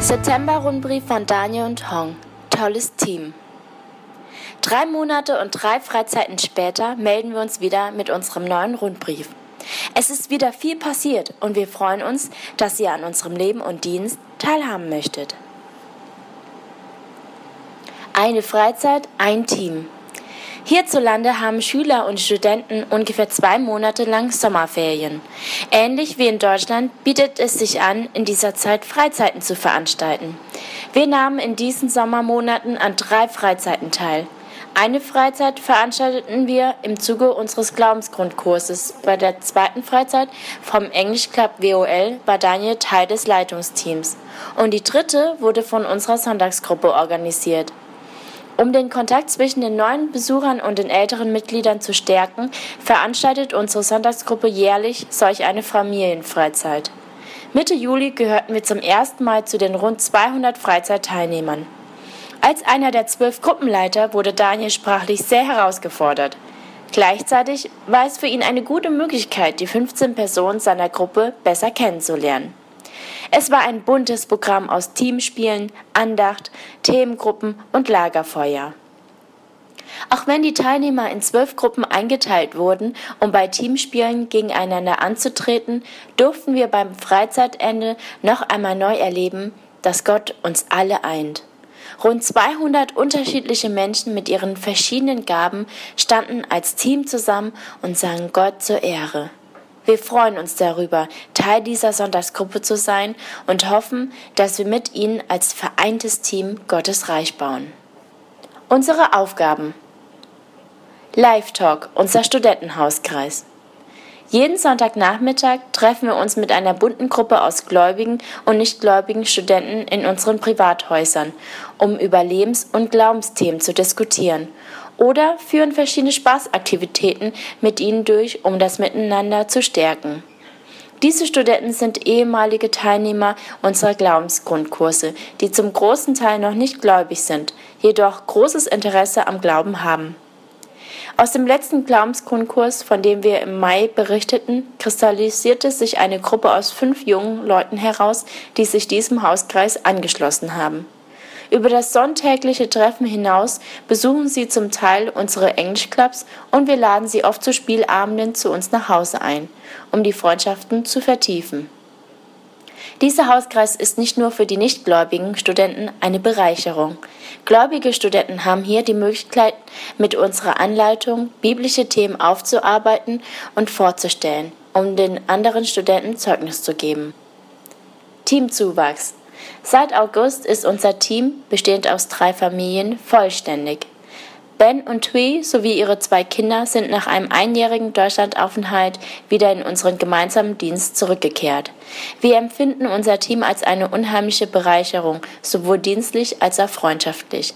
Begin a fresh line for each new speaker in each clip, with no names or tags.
September-Rundbrief von Daniel und Hong. Tolles Team. Drei Monate und drei Freizeiten später melden wir uns wieder mit unserem neuen Rundbrief. Es ist wieder viel passiert und wir freuen uns, dass ihr an unserem Leben und Dienst teilhaben möchtet. Eine Freizeit, ein Team. Hierzulande haben Schüler und Studenten ungefähr zwei Monate lang Sommerferien. Ähnlich wie in Deutschland bietet es sich an, in dieser Zeit Freizeiten zu veranstalten. Wir nahmen in diesen Sommermonaten an drei Freizeiten teil. Eine Freizeit veranstalteten wir im Zuge unseres Glaubensgrundkurses. Bei der zweiten Freizeit vom English Club WOL war Daniel Teil des Leitungsteams. Und die dritte wurde von unserer Sonntagsgruppe organisiert. Um den Kontakt zwischen den neuen Besuchern und den älteren Mitgliedern zu stärken, veranstaltet unsere Sonntagsgruppe jährlich solch eine Familienfreizeit. Mitte Juli gehörten wir zum ersten Mal zu den rund 200 Freizeitteilnehmern. Als einer der zwölf Gruppenleiter wurde Daniel sprachlich sehr herausgefordert. Gleichzeitig war es für ihn eine gute Möglichkeit, die 15 Personen seiner Gruppe besser kennenzulernen. Es war ein buntes Programm aus Teamspielen, Andacht, Themengruppen und Lagerfeuer. Auch wenn die Teilnehmer in zwölf Gruppen eingeteilt wurden, um bei Teamspielen gegeneinander anzutreten, durften wir beim Freizeitende noch einmal neu erleben, dass Gott uns alle eint. Rund 200 unterschiedliche Menschen mit ihren verschiedenen Gaben standen als Team zusammen und sangen Gott zur Ehre. Wir freuen uns darüber, Teil dieser Sonntagsgruppe zu sein und hoffen, dass wir mit Ihnen als vereintes Team Gottes Reich bauen. Unsere Aufgaben Live Talk, unser Studentenhauskreis. Jeden Sonntagnachmittag treffen wir uns mit einer bunten Gruppe aus gläubigen und nichtgläubigen Studenten in unseren Privathäusern, um über Lebens- und Glaubensthemen zu diskutieren oder führen verschiedene Spaßaktivitäten mit ihnen durch, um das Miteinander zu stärken. Diese Studenten sind ehemalige Teilnehmer unserer Glaubensgrundkurse, die zum großen Teil noch nicht gläubig sind, jedoch großes Interesse am Glauben haben. Aus dem letzten Glaubensgrundkurs, von dem wir im Mai berichteten, kristallisierte sich eine Gruppe aus fünf jungen Leuten heraus, die sich diesem Hauskreis angeschlossen haben. Über das sonntägliche Treffen hinaus besuchen sie zum Teil unsere Englischclubs und wir laden sie oft zu Spielabenden zu uns nach Hause ein, um die Freundschaften zu vertiefen. Dieser Hauskreis ist nicht nur für die nichtgläubigen Studenten eine Bereicherung. Gläubige Studenten haben hier die Möglichkeit, mit unserer Anleitung biblische Themen aufzuarbeiten und vorzustellen, um den anderen Studenten Zeugnis zu geben. Teamzuwachs Seit August ist unser Team, bestehend aus drei Familien, vollständig. Ben und Tui sowie ihre zwei Kinder sind nach einem einjährigen Deutschlandaufenthalt wieder in unseren gemeinsamen Dienst zurückgekehrt. Wir empfinden unser Team als eine unheimliche Bereicherung, sowohl dienstlich als auch freundschaftlich.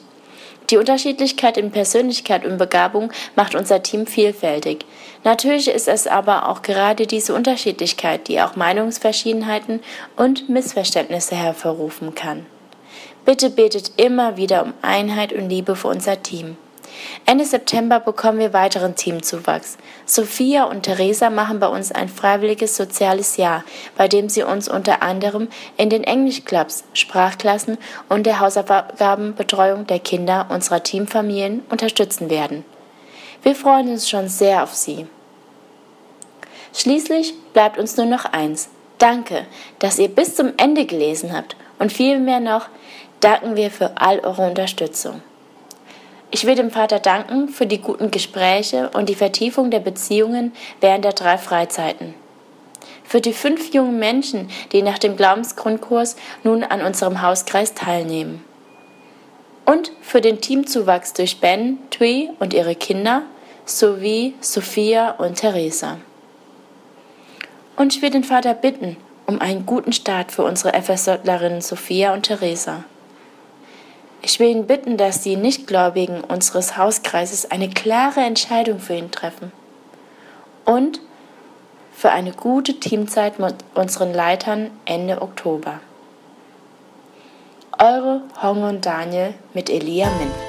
Die Unterschiedlichkeit in Persönlichkeit und Begabung macht unser Team vielfältig. Natürlich ist es aber auch gerade diese Unterschiedlichkeit, die auch Meinungsverschiedenheiten und Missverständnisse hervorrufen kann. Bitte betet immer wieder um Einheit und Liebe für unser Team. Ende September bekommen wir weiteren Teamzuwachs. Sophia und Theresa machen bei uns ein freiwilliges soziales Jahr, bei dem sie uns unter anderem in den Englischclubs, Sprachklassen und der Hausaufgabenbetreuung der Kinder unserer Teamfamilien unterstützen werden. Wir freuen uns schon sehr auf Sie. Schließlich bleibt uns nur noch eins. Danke, dass ihr bis zum Ende gelesen habt und vielmehr noch danken wir für all eure Unterstützung. Ich will dem Vater danken für die guten Gespräche und die Vertiefung der Beziehungen während der drei Freizeiten. Für die fünf jungen Menschen, die nach dem Glaubensgrundkurs nun an unserem Hauskreis teilnehmen. Und für den Teamzuwachs durch Ben, Tui und ihre Kinder sowie Sophia und Theresa. Und ich will den Vater bitten um einen guten Start für unsere FSJlerinnen Sophia und Theresa. Ich will ihn bitten, dass die Nichtgläubigen unseres Hauskreises eine klare Entscheidung für ihn treffen und für eine gute Teamzeit mit unseren Leitern Ende Oktober. Eure Hong und Daniel mit Elia Mint.